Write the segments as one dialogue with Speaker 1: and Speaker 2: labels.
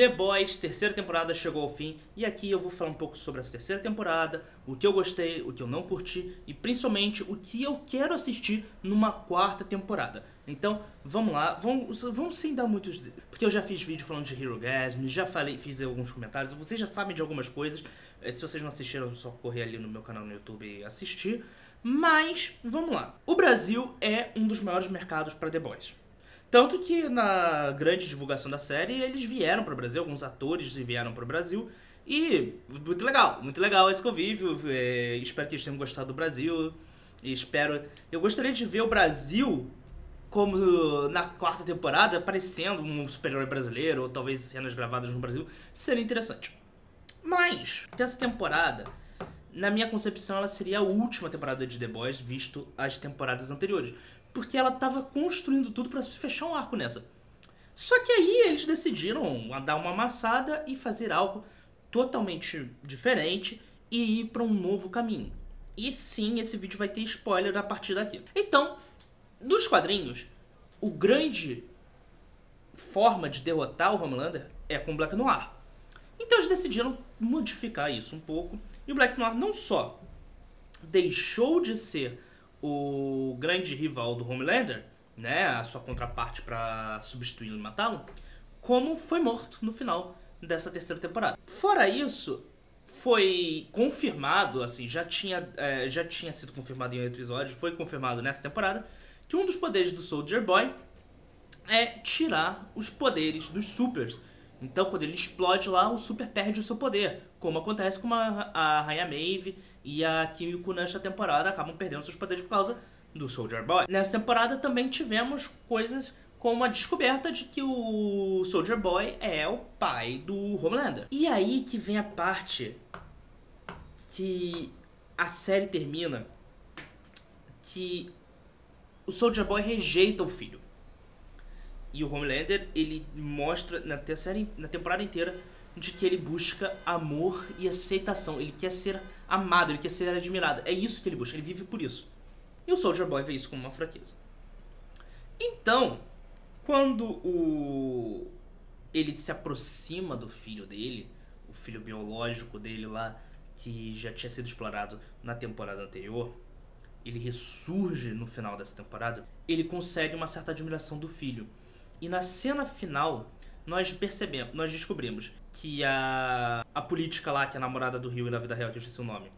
Speaker 1: The Boys, terceira temporada chegou ao fim e aqui eu vou falar um pouco sobre essa terceira temporada, o que eu gostei, o que eu não curti e principalmente o que eu quero assistir numa quarta temporada. Então, vamos lá, vamos, vamos sem dar muitos. Porque eu já fiz vídeo falando de Hero Gasm, já falei, fiz alguns comentários, vocês já sabem de algumas coisas. Eh, se vocês não assistiram, é só correr ali no meu canal no YouTube e assistir. Mas, vamos lá. O Brasil é um dos maiores mercados para The Boys. Tanto que na grande divulgação da série, eles vieram para o Brasil, alguns atores vieram para o Brasil. E muito legal, muito legal esse convívio. É, espero que eles tenham gostado do Brasil. E espero. Eu gostaria de ver o Brasil como na quarta temporada aparecendo um super-herói brasileiro, ou talvez cenas gravadas no Brasil. Seria interessante. Mas, dessa temporada, na minha concepção, ela seria a última temporada de The Boys, visto as temporadas anteriores porque ela estava construindo tudo para fechar um arco nessa. Só que aí eles decidiram dar uma amassada e fazer algo totalmente diferente e ir para um novo caminho. E sim, esse vídeo vai ter spoiler a partir daqui. Então, nos quadrinhos, o grande forma de derrotar o Homelander é com o Black Noir. Então eles decidiram modificar isso um pouco. E o Black Noir não só deixou de ser o grande rival do Homelander, né, a sua contraparte para substituí-lo e matá-lo, como foi morto no final dessa terceira temporada. Fora isso, foi confirmado, assim, já tinha, é, já tinha sido confirmado em episódios, foi confirmado nessa temporada, que um dos poderes do Soldier Boy é tirar os poderes dos supers. Então, quando ele explode lá, o super perde o seu poder, como acontece com a, a Rainha Maeve e a Kimiko nesta temporada acabam perdendo seus poderes por causa do Soldier Boy. Nessa temporada também tivemos coisas como a descoberta de que o Soldier Boy é o pai do Homelander. E aí que vem a parte que a série termina que o Soldier Boy rejeita o filho. E o Homelander, ele mostra na, terceira, na temporada inteira de que ele busca amor e aceitação. Ele quer ser amado, ele quer ser admirado. É isso que ele busca, ele vive por isso. E o Soldier Boy vê isso como uma fraqueza. Então, quando o ele se aproxima do filho dele, o filho biológico dele lá, que já tinha sido explorado na temporada anterior, ele ressurge no final dessa temporada, ele consegue uma certa admiração do filho. E na cena final, nós percebemos, nós descobrimos que a, a política lá, que é a namorada do Rio e na vida real, que eu esqueci o nome,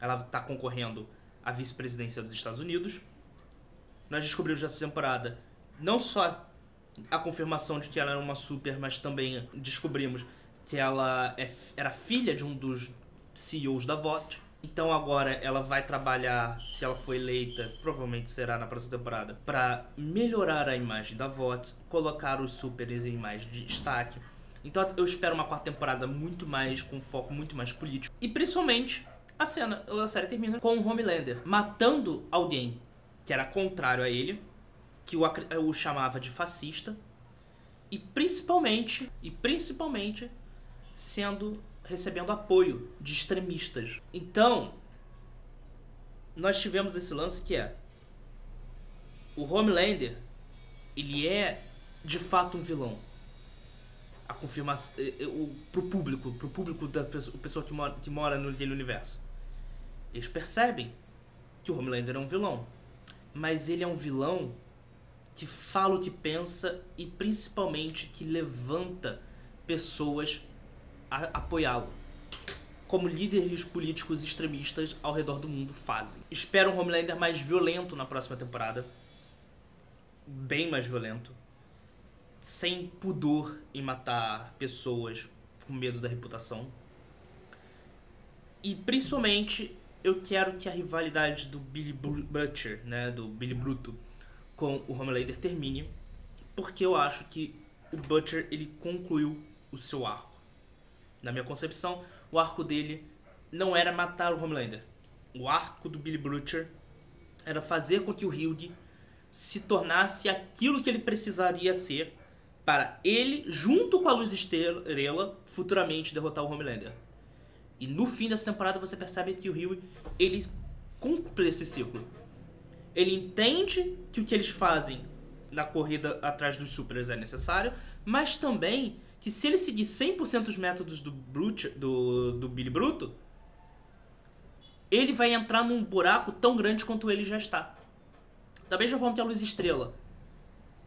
Speaker 1: ela tá concorrendo à vice-presidência dos Estados Unidos. Nós descobrimos nessa temporada não só a confirmação de que ela era uma super, mas também descobrimos que ela é, era filha de um dos CEOs da VOT. Então agora ela vai trabalhar, se ela for eleita, provavelmente será na próxima temporada, para melhorar a imagem da VOT, colocar os supers em mais destaque então eu espero uma quarta temporada muito mais, com foco muito mais político. E principalmente, a cena, a série termina com o Homelander matando alguém que era contrário a ele, que o, o chamava de fascista, e principalmente, e principalmente, sendo recebendo apoio de extremistas. Então, nós tivemos esse lance que é o Homelander, ele é de fato um vilão a confirmação eh, eh, o, público, pro público da pessoa, pessoa que mora, que mora naquele universo. Eles percebem que o Homelander é um vilão, mas ele é um vilão que fala o que pensa e principalmente que levanta pessoas a apoiá-lo. Como líderes políticos extremistas ao redor do mundo fazem. Espero um Homelander mais violento na próxima temporada. Bem mais violento sem pudor em matar pessoas com medo da reputação. E principalmente eu quero que a rivalidade do Billy Butcher, né, do Billy Bruto, com o Homelander termine, porque eu acho que o Butcher ele concluiu o seu arco. Na minha concepção, o arco dele não era matar o Homelander. O arco do Billy Butcher era fazer com que o Hilde se tornasse aquilo que ele precisaria ser para ele, junto com a Luz Estrela, futuramente derrotar o Homelander. E no fim dessa temporada você percebe que o Rio ele cumpre esse ciclo. Ele entende que o que eles fazem na corrida atrás dos supers é necessário, mas também que se ele seguir 100% dos métodos do, Brute, do, do Billy Bruto, ele vai entrar num buraco tão grande quanto ele já está. Também já vamos ter a Luz Estrela.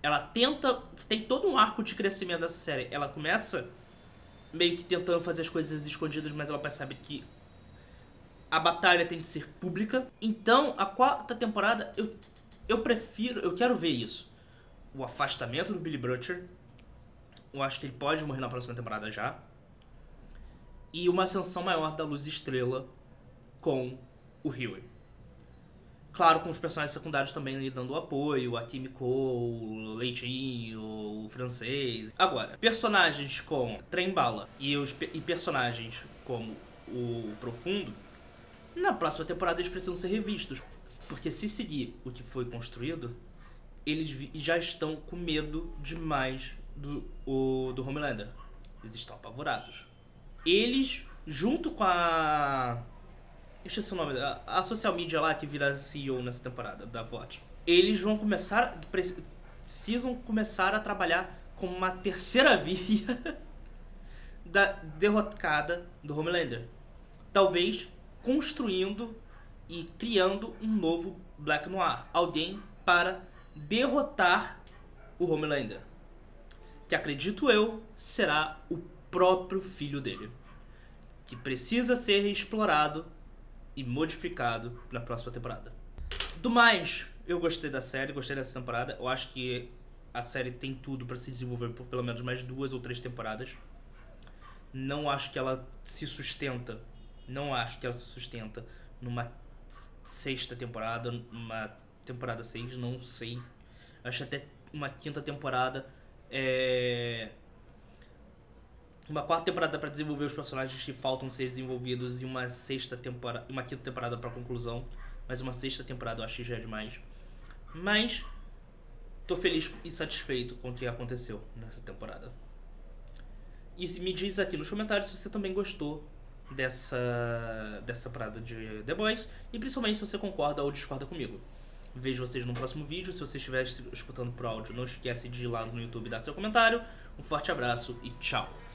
Speaker 1: Ela tenta. Tem todo um arco de crescimento dessa série. Ela começa meio que tentando fazer as coisas escondidas, mas ela percebe que a batalha tem que ser pública. Então, a quarta temporada, eu, eu prefiro, eu quero ver isso. O afastamento do Billy Butcher. Eu acho que ele pode morrer na próxima temporada já. E uma ascensão maior da Luz Estrela com o Huey. Claro, com os personagens secundários também lhe dando apoio, a Kimiko, o Leitinho, o francês. Agora, personagens como Trembala e, os, e personagens como o Profundo, na próxima temporada eles precisam ser revistos. Porque se seguir o que foi construído, eles já estão com medo demais do, o, do Homelander. Eles estão apavorados. Eles, junto com a esqueci o nome, a, a social media lá que vira CEO nessa temporada da VOT. Eles vão começar, precisam começar a trabalhar como uma terceira via da derrocada do Homelander. Talvez construindo e criando um novo Black Noir. Alguém para derrotar o Homelander. Que acredito eu será o próprio filho dele. Que precisa ser explorado e modificado na próxima temporada. Do mais, eu gostei da série, gostei dessa temporada. Eu acho que a série tem tudo para se desenvolver por pelo menos mais duas ou três temporadas. Não acho que ela se sustenta. Não acho que ela se sustenta numa sexta temporada, numa temporada 6, não sei. Acho até uma quinta temporada é uma quarta temporada para desenvolver os personagens que faltam ser desenvolvidos e uma sexta temporada, uma quinta temporada para conclusão, mas uma sexta temporada eu acho que já é demais. Mas tô feliz e satisfeito com o que aconteceu nessa temporada. E me diz aqui nos comentários se você também gostou dessa dessa parada de The Boys e principalmente se você concorda ou discorda comigo. Vejo vocês no próximo vídeo. Se você estiver escutando por áudio, não esquece de ir lá no YouTube e dar seu comentário. Um forte abraço e tchau!